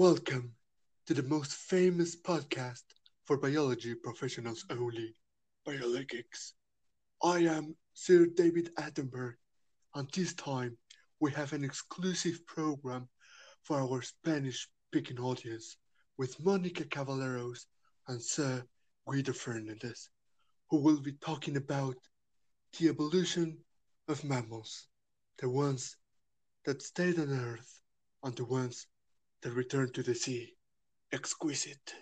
Welcome to the most famous podcast for biology professionals only, Biolegics. I am Sir David Attenborough, and this time we have an exclusive program for our Spanish speaking audience with Monica Cavalleros and Sir Guido Fernandez, who will be talking about the evolution of mammals, the ones that stayed on Earth and the ones that returned to the sea. Exquisite.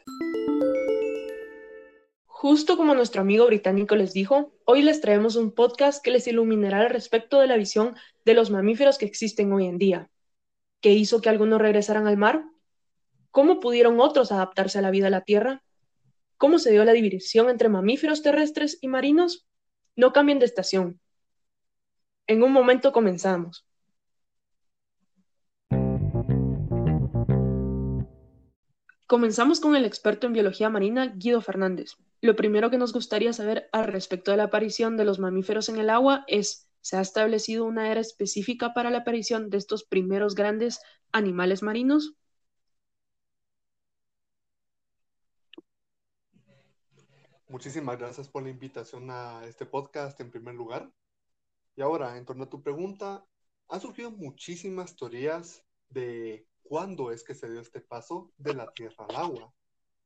Justo como nuestro amigo británico les dijo, hoy les traemos un podcast que les iluminará al respecto de la visión de los mamíferos que existen hoy en día. ¿Qué hizo que algunos regresaran al mar? ¿Cómo pudieron otros adaptarse a la vida en la Tierra? ¿Cómo se dio la división entre mamíferos terrestres y marinos? No cambien de estación. En un momento comenzamos. Comenzamos con el experto en biología marina Guido Fernández. Lo primero que nos gustaría saber al respecto de la aparición de los mamíferos en el agua es, ¿se ha establecido una era específica para la aparición de estos primeros grandes animales marinos? Muchísimas gracias por la invitación a este podcast en primer lugar. Y ahora, en torno a tu pregunta, han surgido muchísimas teorías de cuándo es que se dio este paso de la tierra al agua.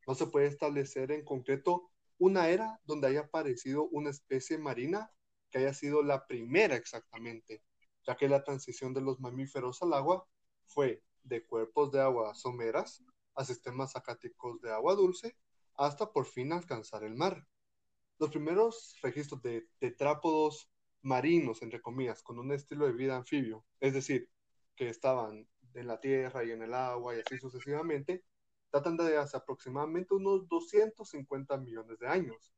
No se puede establecer en concreto una era donde haya aparecido una especie marina que haya sido la primera exactamente, ya que la transición de los mamíferos al agua fue de cuerpos de agua someras a sistemas acáticos de agua dulce hasta por fin alcanzar el mar. Los primeros registros de tetrápodos marinos, entre comillas, con un estilo de vida anfibio, es decir, que estaban en la tierra y en el agua y así sucesivamente, datan de hace aproximadamente unos 250 millones de años.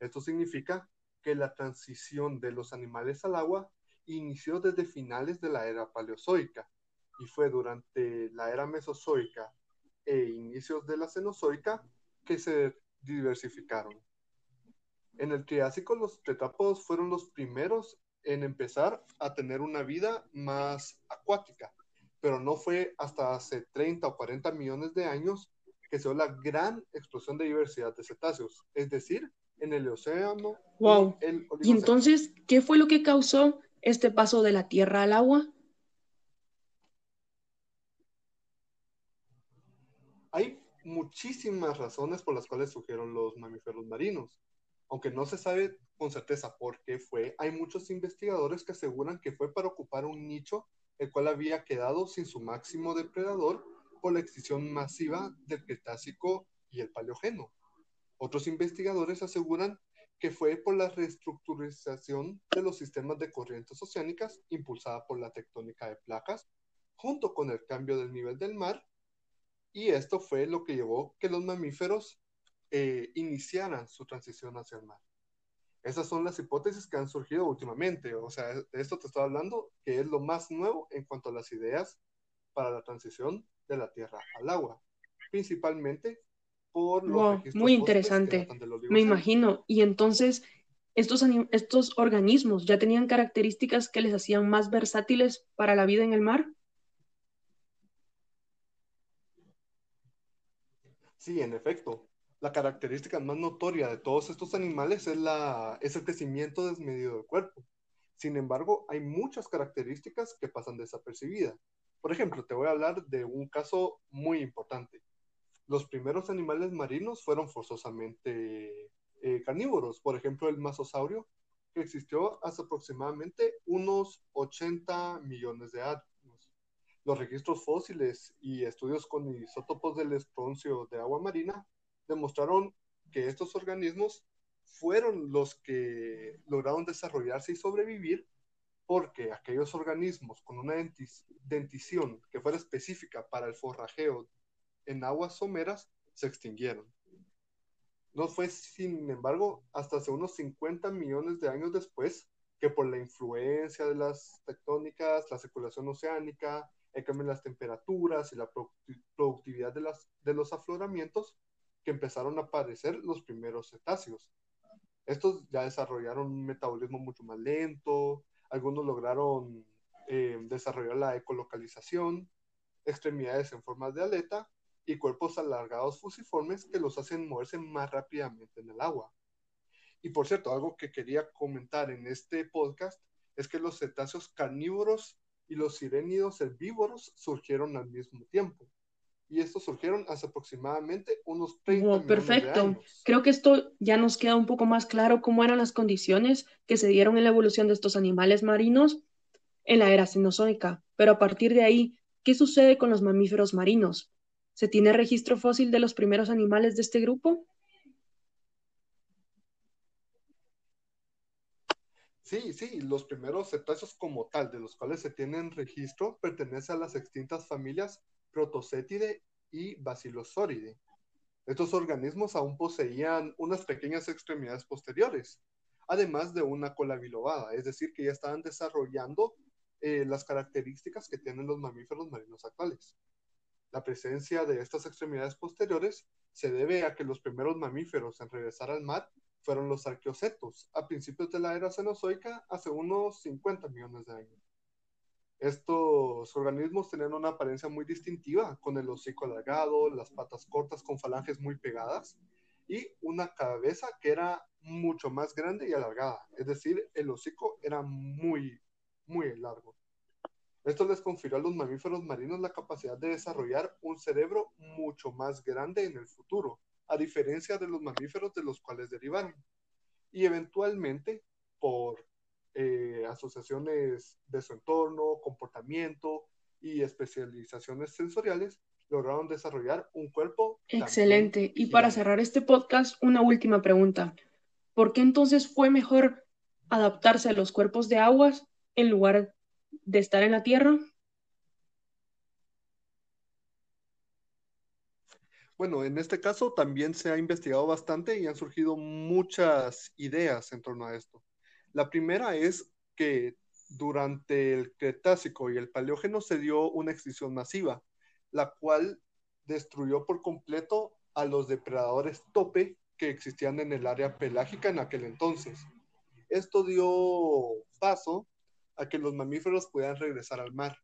Esto significa que la transición de los animales al agua inició desde finales de la era paleozoica y fue durante la era mesozoica e inicios de la cenozoica que se diversificaron. En el Triásico los tetrápodos fueron los primeros en empezar a tener una vida más acuática pero no fue hasta hace 30 o 40 millones de años que se dio la gran explosión de diversidad de cetáceos, es decir, en el océano. Wow. Y, el ¿Y entonces qué fue lo que causó este paso de la tierra al agua? Hay muchísimas razones por las cuales surgieron los mamíferos marinos. Aunque no se sabe con certeza por qué fue, hay muchos investigadores que aseguran que fue para ocupar un nicho el cual había quedado sin su máximo depredador por la extinción masiva del Cretácico y el Paleógeno. Otros investigadores aseguran que fue por la reestructurización de los sistemas de corrientes oceánicas impulsada por la tectónica de placas, junto con el cambio del nivel del mar, y esto fue lo que llevó que los mamíferos eh, iniciaran su transición hacia el mar. Esas son las hipótesis que han surgido últimamente. O sea, de esto te estoy hablando, que es lo más nuevo en cuanto a las ideas para la transición de la tierra al agua. Principalmente por los Muy interesante. Me imagino. Y entonces, estos, estos organismos ya tenían características que les hacían más versátiles para la vida en el mar. Sí, en efecto la característica más notoria de todos estos animales es, el crecimiento desmedido del cuerpo. Sin embargo, hay muchas características que pasan desapercibidas. Por ejemplo, te voy a hablar de un caso muy importante. Los primeros animales marinos fueron forzosamente eh, carnívoros. Por ejemplo, el masosaurio, que existió hace aproximadamente unos 80 millones de años. Los registros fósiles y estudios con isótopos del estroncio de agua marina demostraron que estos organismos fueron los que lograron desarrollarse y sobrevivir porque aquellos organismos con una dentición que fuera específica para el forrajeo en aguas someras se extinguieron. No fue, sin embargo, hasta hace unos 50 millones de años después que por la influencia de las tectónicas, la circulación oceánica, el cambio en las temperaturas y la productividad de, las, de los afloramientos, que empezaron a aparecer los primeros cetáceos. Estos ya desarrollaron un metabolismo mucho más lento, algunos lograron eh, desarrollar la ecolocalización, extremidades en forma de aleta y cuerpos alargados fusiformes que los hacen moverse más rápidamente en el agua. Y por cierto, algo que quería comentar en este podcast es que los cetáceos carnívoros y los sirénidos herbívoros surgieron al mismo tiempo. Y estos surgieron hace aproximadamente unos 30 oh, perfecto. Creo que esto ya nos queda un poco más claro cómo eran las condiciones que se dieron en la evolución de estos animales marinos en la era cenozoica. Pero a partir de ahí, ¿qué sucede con los mamíferos marinos? ¿Se tiene registro fósil de los primeros animales de este grupo? Sí, sí, los primeros cetáceos como tal, de los cuales se tienen registro, pertenecen a las extintas familias Protocétide y Basilosauride. Estos organismos aún poseían unas pequeñas extremidades posteriores, además de una cola bilobada, es decir, que ya estaban desarrollando eh, las características que tienen los mamíferos marinos actuales. La presencia de estas extremidades posteriores se debe a que los primeros mamíferos en regresar al mar fueron los arqueocetos a principios de la era cenozoica hace unos 50 millones de años. Estos organismos tenían una apariencia muy distintiva, con el hocico alargado, las patas cortas con falanges muy pegadas y una cabeza que era mucho más grande y alargada, es decir, el hocico era muy, muy largo. Esto les confirió a los mamíferos marinos la capacidad de desarrollar un cerebro mucho más grande en el futuro, a diferencia de los mamíferos de los cuales derivaron. Y eventualmente, por eh, asociaciones de su entorno, comportamiento y especializaciones sensoriales, lograron desarrollar un cuerpo. Excelente. Y para cerrar este podcast, una última pregunta. ¿Por qué entonces fue mejor adaptarse a los cuerpos de aguas en lugar de estar en la Tierra? Bueno, en este caso también se ha investigado bastante y han surgido muchas ideas en torno a esto. La primera es que durante el Cretácico y el Paleógeno se dio una extinción masiva, la cual destruyó por completo a los depredadores tope que existían en el área pelágica en aquel entonces. Esto dio paso a que los mamíferos pudieran regresar al mar.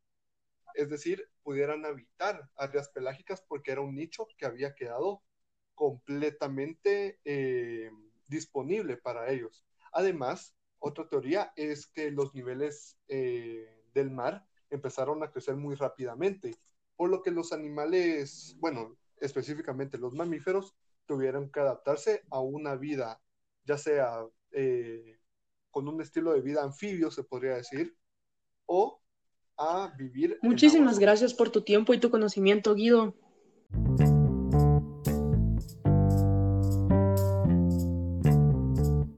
Es decir, pudieran habitar áreas pelágicas porque era un nicho que había quedado completamente eh, disponible para ellos. Además, otra teoría es que los niveles eh, del mar empezaron a crecer muy rápidamente, por lo que los animales, bueno, específicamente los mamíferos, tuvieron que adaptarse a una vida, ya sea eh, con un estilo de vida anfibio, se podría decir, o a vivir. Muchísimas gracias por tu tiempo y tu conocimiento, Guido.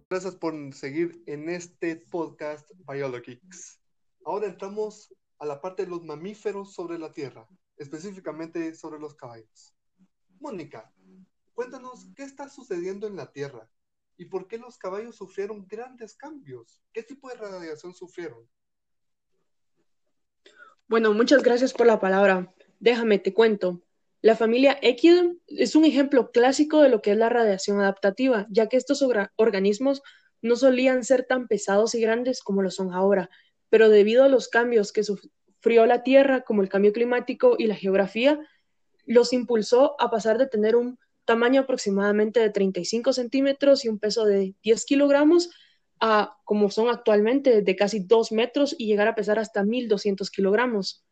Gracias por seguir en este podcast Biologics. Ahora entramos a la parte de los mamíferos sobre la Tierra, específicamente sobre los caballos. Mónica, cuéntanos qué está sucediendo en la Tierra ¿Y por qué los caballos sufrieron grandes cambios? ¿Qué tipo de radiación sufrieron? Bueno, muchas gracias por la palabra. Déjame, te cuento. La familia Equidum es un ejemplo clásico de lo que es la radiación adaptativa, ya que estos organismos no solían ser tan pesados y grandes como lo son ahora, pero debido a los cambios que sufrió la Tierra, como el cambio climático y la geografía, los impulsó a pasar de tener un tamaño aproximadamente de 35 centímetros y un peso de 10 kilogramos a, como son actualmente, de casi 2 metros y llegar a pesar hasta 1.200 kilogramos,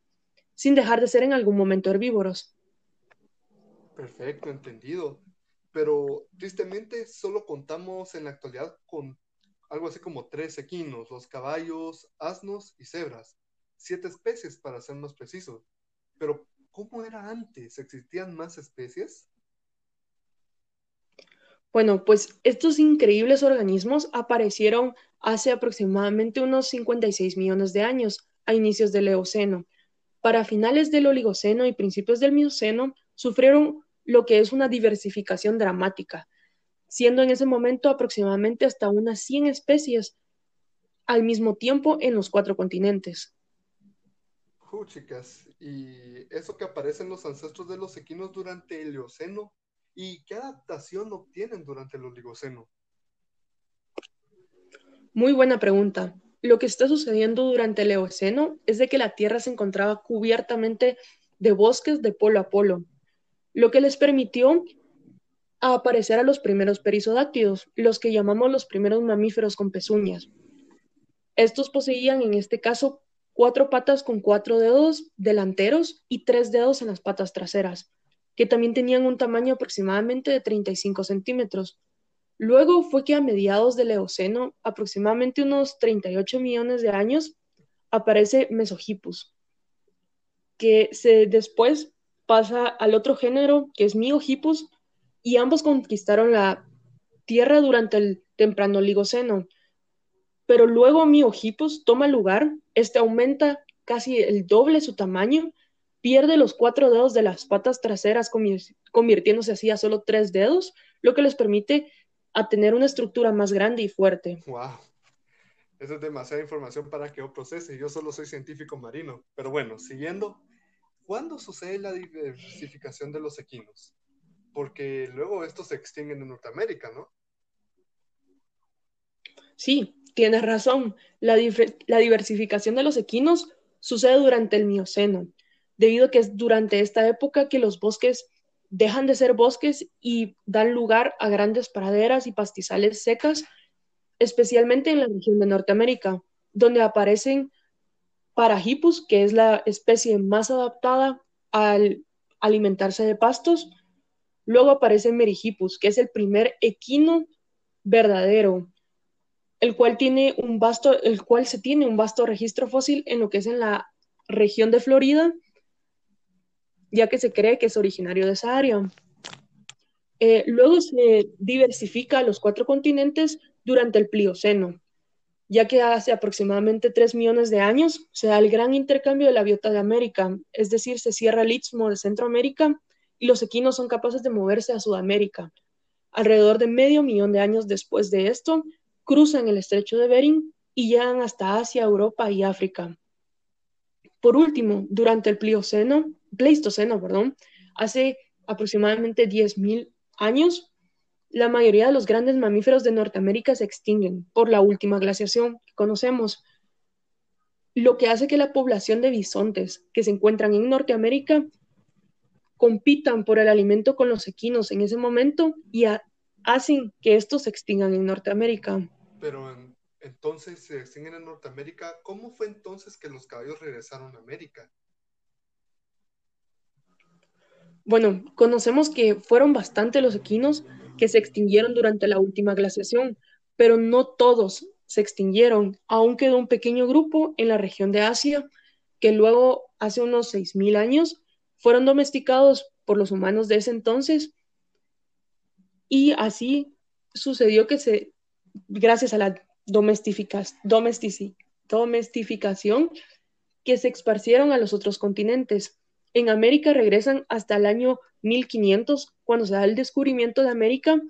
sin dejar de ser en algún momento herbívoros. Perfecto, entendido. Pero tristemente solo contamos en la actualidad con algo así como tres equinos, los caballos, asnos y cebras. Siete especies para ser más precisos. Pero, ¿cómo era antes? ¿Existían más especies? Bueno, pues estos increíbles organismos aparecieron hace aproximadamente unos 56 millones de años, a inicios del Eoceno. Para finales del Oligoceno y principios del Mioceno, sufrieron lo que es una diversificación dramática, siendo en ese momento aproximadamente hasta unas 100 especies al mismo tiempo en los cuatro continentes. Chicas, y eso que aparecen los ancestros de los equinos durante el Eoceno ¿Y qué adaptación obtienen durante el Oligoceno? Muy buena pregunta. Lo que está sucediendo durante el Eoceno es de que la Tierra se encontraba cubiertamente de bosques de polo a polo. lo que les permitió aparecer a los primeros perisodáctidos, los que llamamos los primeros mamíferos con pezuñas. Estos poseían en este caso cuatro patas con cuatro dedos delanteros y tres dedos en las patas traseras, que también tenían un tamaño aproximadamente de 35 centímetros. Luego fue que a mediados del Eoceno, aproximadamente unos 38 millones de años, aparece Mesohippus, que se después pasa al otro género que es Miohippus y ambos conquistaron la Tierra durante el temprano Oligoceno. Pero luego Miohippus toma lugar, este aumenta casi el doble su tamaño, pierde los cuatro dedos de las patas traseras, convirtiéndose así a solo tres dedos, lo que les permite a tener una estructura más grande y fuerte. ¡Wow! Eso es demasiada información para que yo procese. Yo solo soy científico marino. Pero bueno, siguiendo, ¿cuándo sucede la diversificación de los equinos? Porque luego estos se extinguen en Norteamérica, ¿no? Sí, tienes razón. La, la, diversificación de los equinos sucede durante el Mioceno, debido a que es durante esta época que los bosques dejan de ser bosques y dan lugar a grandes praderas y pastizales secas, especialmente en la región de Norteamérica, donde aparecen Parahippus, que es la especie más adaptada al alimentarse de pastos. Luego aparece Merihippus, que es el primer equino verdadero, el cual tiene un vasto, el cual se tiene un vasto registro fósil en lo que es en la región de Florida, ya que se cree que es originario de esa área. Eh, luego se diversifica a los cuatro continentes durante el Plioceno, ya que hace aproximadamente 3 millones de años se da el gran intercambio de la biota de América, es decir, se cierra el istmo de Centroamérica y los equinos son capaces de moverse a Sudamérica. Alrededor de medio millón de años después de esto, cruzan el estrecho de Bering y llegan hasta Asia, Europa y África. Por último, durante el Plioceno, Pleistoceno, hace aproximadamente 10.000 años, la mayoría de los grandes mamíferos de Norteamérica se extinguen por la última glaciación que conocemos, lo que hace que la población de bisontes que se encuentran en Norteamérica compitan por el alimento con los equinos en ese momento y hacen que estos se extingan en Norteamérica. Pero entonces se extinguen en Norteamérica, ¿cómo fue entonces que los caballos regresaron a América? Bueno, conocemos que fueron bastante los equinos que se extinguieron durante la última glaciación, pero no todos se extinguieron. Aún quedó un pequeño grupo en la región de Asia que luego, hace unos 6.000 años, fueron domesticados por los humanos de ese entonces y así sucedió que se, gracias a la domestificación, que se esparcieron a los otros continentes. En América regresan hasta el año 1500, cuando se da el descubrimiento de América,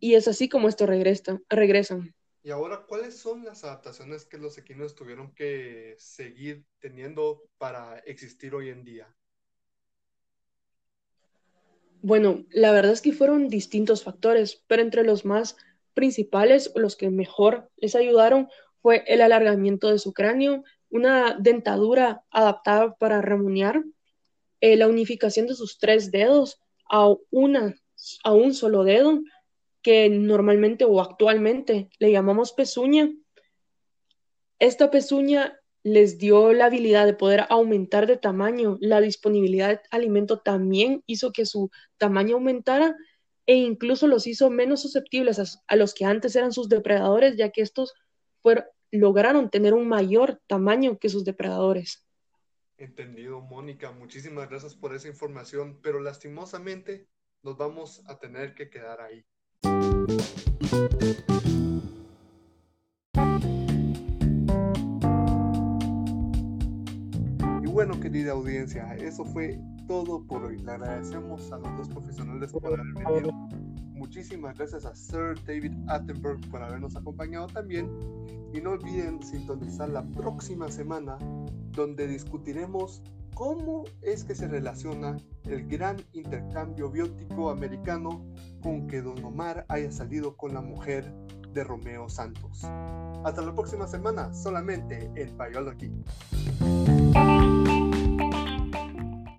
y es así como esto regresa, regresan. Y ahora, ¿cuáles son las adaptaciones que los equinos tuvieron que seguir teniendo para existir hoy en día? Bueno, la verdad es que fueron distintos factores, pero entre los más principales, los que mejor les ayudaron, fue el alargamiento de su cráneo, una dentadura adaptada para remunear, eh, la unificación de sus tres dedos a, una, a un solo dedo, que normalmente o actualmente le llamamos pezuña. Esta pezuña les dio la habilidad de poder aumentar de tamaño. La disponibilidad de alimento también hizo que su tamaño aumentara e incluso los hizo menos susceptibles a, los que antes eran sus depredadores, ya que estos lograron tener un mayor tamaño que sus depredadores. Entendido, Mónica. Muchísimas gracias por esa información, pero lastimosamente nos vamos a tener que quedar ahí. Y bueno, querida audiencia, eso fue todo por hoy. Le agradecemos a los dos profesionales por haber venido. Muchísimas gracias a Sir David Attenborough por habernos acompañado también y no olviden sintonizar la próxima semana donde discutiremos cómo es que se relaciona el gran intercambio biótico americano con que Don Omar haya salido con la mujer de Romeo Santos. Hasta la próxima semana, solamente en Biology.